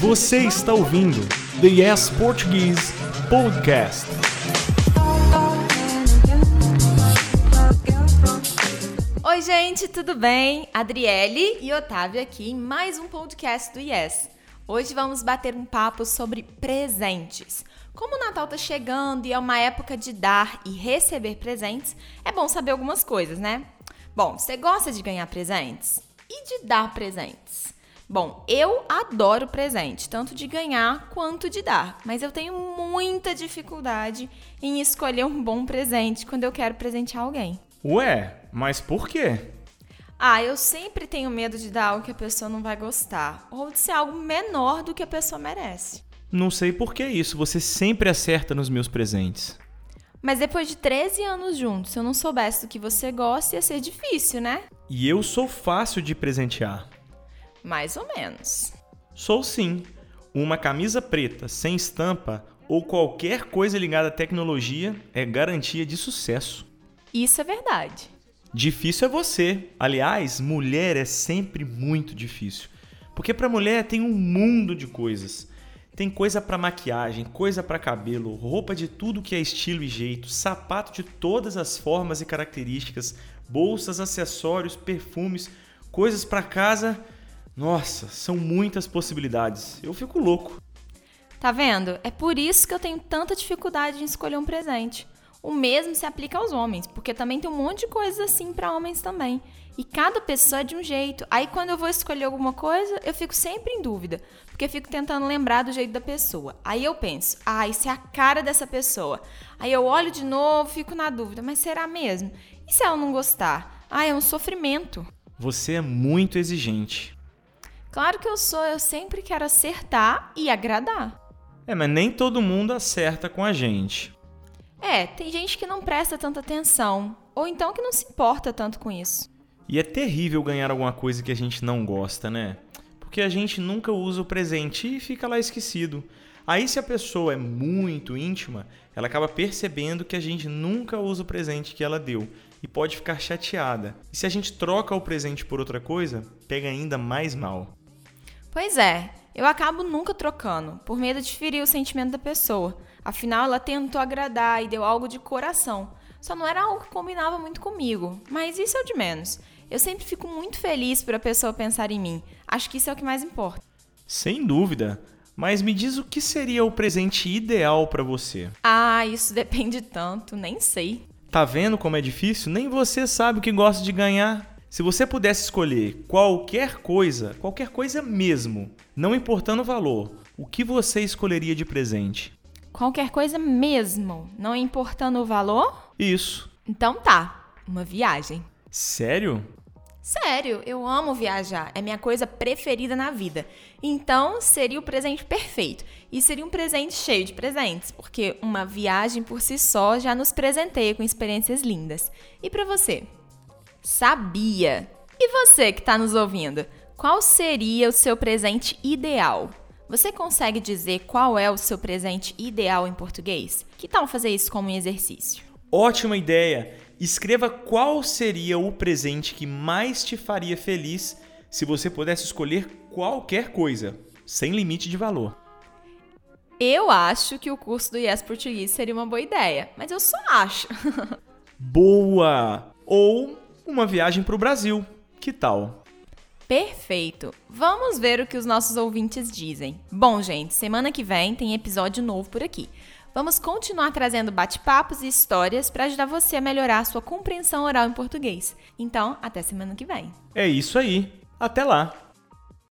Você está ouvindo The Yes Portuguese Podcast. Oi, gente, tudo bem? Adriele e Otávio aqui em mais um podcast do Yes. Hoje vamos bater um papo sobre presentes. Como o Natal tá chegando e é uma época de dar e receber presentes, é bom saber algumas coisas, né? Bom, você gosta de ganhar presentes? E de dar presentes? Bom, eu adoro presente, tanto de ganhar quanto de dar, mas eu tenho muita dificuldade em escolher um bom presente quando eu quero presentear alguém. Ué, mas por quê? Ah, eu sempre tenho medo de dar algo que a pessoa não vai gostar, ou de ser algo menor do que a pessoa merece. Não sei por que isso, você sempre acerta nos meus presentes. Mas depois de 13 anos juntos, se eu não soubesse do que você gosta, ia ser difícil, né? E eu sou fácil de presentear. Mais ou menos. Sou sim. Uma camisa preta sem estampa ou qualquer coisa ligada à tecnologia é garantia de sucesso. Isso é verdade. Difícil é você. Aliás, mulher é sempre muito difícil. Porque para mulher tem um mundo de coisas. Tem coisa para maquiagem, coisa para cabelo, roupa de tudo que é estilo e jeito, sapato de todas as formas e características, bolsas, acessórios, perfumes, coisas para casa. Nossa, são muitas possibilidades. Eu fico louco. Tá vendo? É por isso que eu tenho tanta dificuldade em escolher um presente. O mesmo se aplica aos homens, porque também tem um monte de coisas assim para homens também. E cada pessoa é de um jeito. Aí quando eu vou escolher alguma coisa, eu fico sempre em dúvida, porque eu fico tentando lembrar do jeito da pessoa. Aí eu penso, ah, isso é a cara dessa pessoa. Aí eu olho de novo, fico na dúvida, mas será mesmo? E se ela não gostar? Ah, é um sofrimento. Você é muito exigente. Claro que eu sou, eu sempre quero acertar e agradar. É, mas nem todo mundo acerta com a gente. É, tem gente que não presta tanta atenção, ou então que não se importa tanto com isso. E é terrível ganhar alguma coisa que a gente não gosta, né? Porque a gente nunca usa o presente e fica lá esquecido. Aí, se a pessoa é muito íntima, ela acaba percebendo que a gente nunca usa o presente que ela deu e pode ficar chateada. E se a gente troca o presente por outra coisa, pega ainda mais mal. Pois é, eu acabo nunca trocando, por medo de ferir o sentimento da pessoa. Afinal, ela tentou agradar e deu algo de coração. Só não era algo que combinava muito comigo, mas isso é o de menos. Eu sempre fico muito feliz por a pessoa pensar em mim. Acho que isso é o que mais importa. Sem dúvida. Mas me diz o que seria o presente ideal para você? Ah, isso depende tanto, nem sei. Tá vendo como é difícil? Nem você sabe o que gosta de ganhar. Se você pudesse escolher qualquer coisa, qualquer coisa mesmo, não importando o valor, o que você escolheria de presente? Qualquer coisa mesmo, não importando o valor? Isso. Então tá, uma viagem. Sério? Sério, eu amo viajar, é minha coisa preferida na vida. Então, seria o presente perfeito. E seria um presente cheio de presentes, porque uma viagem por si só já nos presenteia com experiências lindas. E para você? Sabia! E você que está nos ouvindo? Qual seria o seu presente ideal? Você consegue dizer qual é o seu presente ideal em português? Que tal fazer isso como um exercício? Ótima ideia! Escreva qual seria o presente que mais te faria feliz se você pudesse escolher qualquer coisa, sem limite de valor. Eu acho que o curso do Yes Português seria uma boa ideia, mas eu só acho. boa! Ou uma viagem para o Brasil. Que tal? Perfeito! Vamos ver o que os nossos ouvintes dizem. Bom, gente, semana que vem tem episódio novo por aqui. Vamos continuar trazendo bate-papos e histórias para ajudar você a melhorar a sua compreensão oral em português. Então, até semana que vem. É isso aí. Até lá!